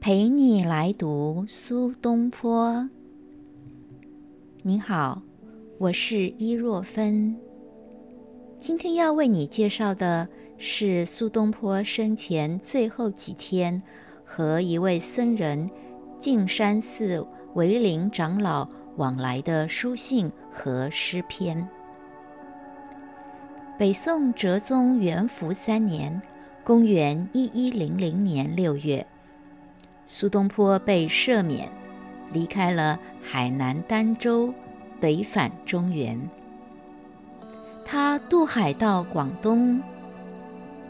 陪你来读苏东坡。您好，我是伊若芬。今天要为你介绍的是苏东坡生前最后几天和一位僧人径山寺为林长老往来的书信和诗篇。北宋哲宗元符三年（公元一一零零年六月）。苏东坡被赦免，离开了海南儋州，北返中原。他渡海到广东，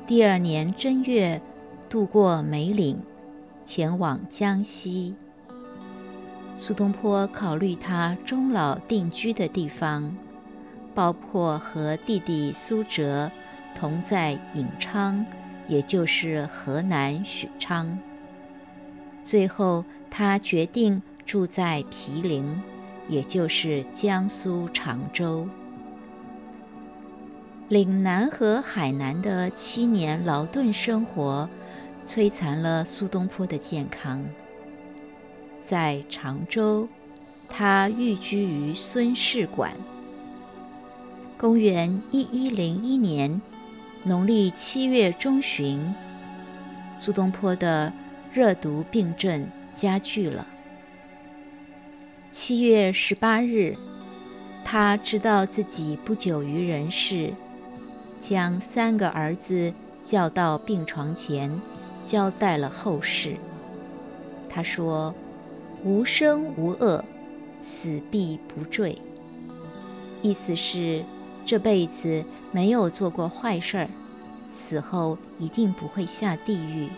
第二年正月，渡过梅岭，前往江西。苏东坡考虑他终老定居的地方，包括和弟弟苏辙同在颍昌，也就是河南许昌。最后，他决定住在毗陵，也就是江苏常州。岭南和海南的七年劳顿生活，摧残了苏东坡的健康。在常州，他寓居于孙氏馆。公元一一零一年农历七月中旬，苏东坡的。热毒病症加剧了。七月十八日，他知道自己不久于人世，将三个儿子叫到病床前，交代了后事。他说：“无生无恶，死必不坠。”意思是这辈子没有做过坏事儿，死后一定不会下地狱。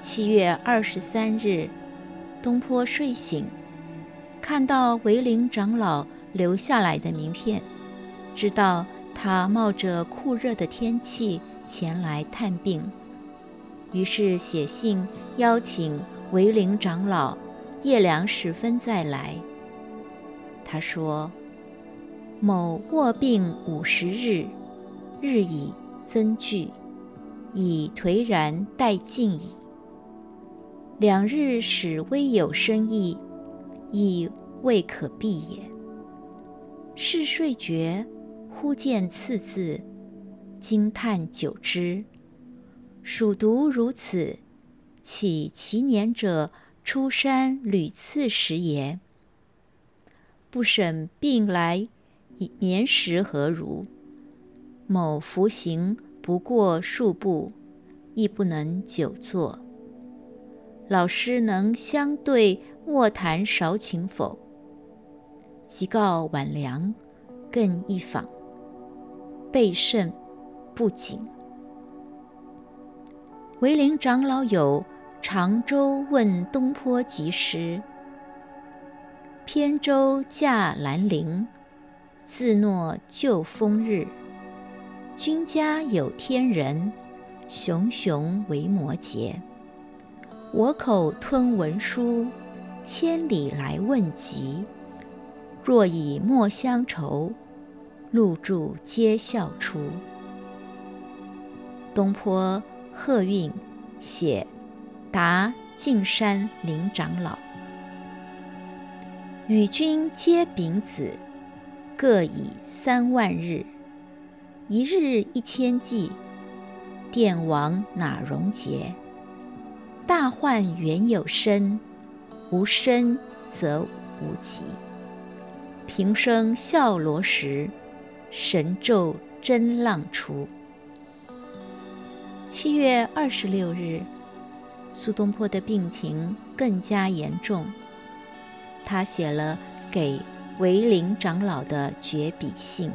七月二十三日，东坡睡醒，看到维林长老留下来的名片，知道他冒着酷热的天气前来探病，于是写信邀请维林长老夜凉时分再来。他说：“某卧病五十日，日已增剧，已颓然殆尽矣。”两日使微有生意，亦未可避也。是睡觉，忽见次字，惊叹久之。蜀读如此，岂其年者出山屡次食也？不审病来，眠时何如？某服行不过数步，亦不能久坐。老师能相对卧谈少请否？即告晚凉，更一访。备甚不谨。维林长老有常州问东坡及时，扁舟驾兰陵，自诺旧风日。君家有天人，熊熊为摩诘。我口吞文书，千里来问疾。若以莫相酬，露住皆笑出。东坡贺韵写答径山林长老，与君皆丙子，各以三万日，一日一千计，殿王哪容节？大患原有身，无身则无疾。平生笑罗时，神咒真浪出。七月二十六日，苏东坡的病情更加严重，他写了给维林长老的绝笔信：“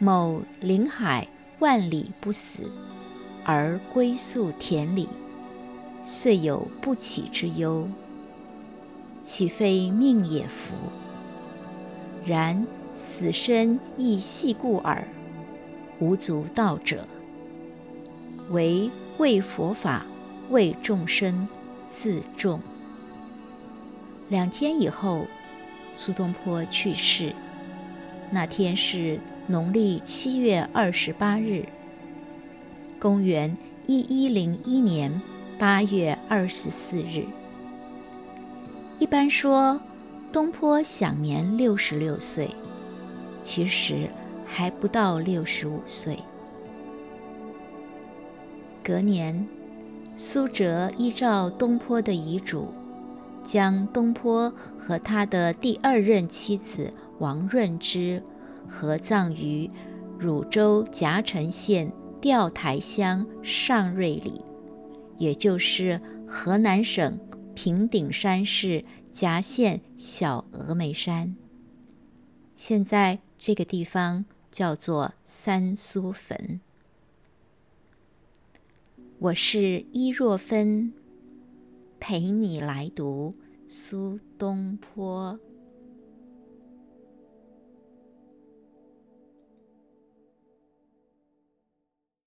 某临海万里不死。”而归宿田里，遂有不起之忧。岂非命也福？然死生亦系故耳，无足道者。唯为佛法，为众生，自重。两天以后，苏东坡去世。那天是农历七月二十八日。公元一一零一年八月二十四日。一般说，东坡享年六十六岁，其实还不到六十五岁。隔年，苏辙依照东坡的遗嘱，将东坡和他的第二任妻子王润之合葬于汝州夹城县钓台乡上瑞里，也就是河南省平顶山市夹县小峨眉山。现在这个地方叫做三苏坟。我是伊若芬，陪你来读苏东坡。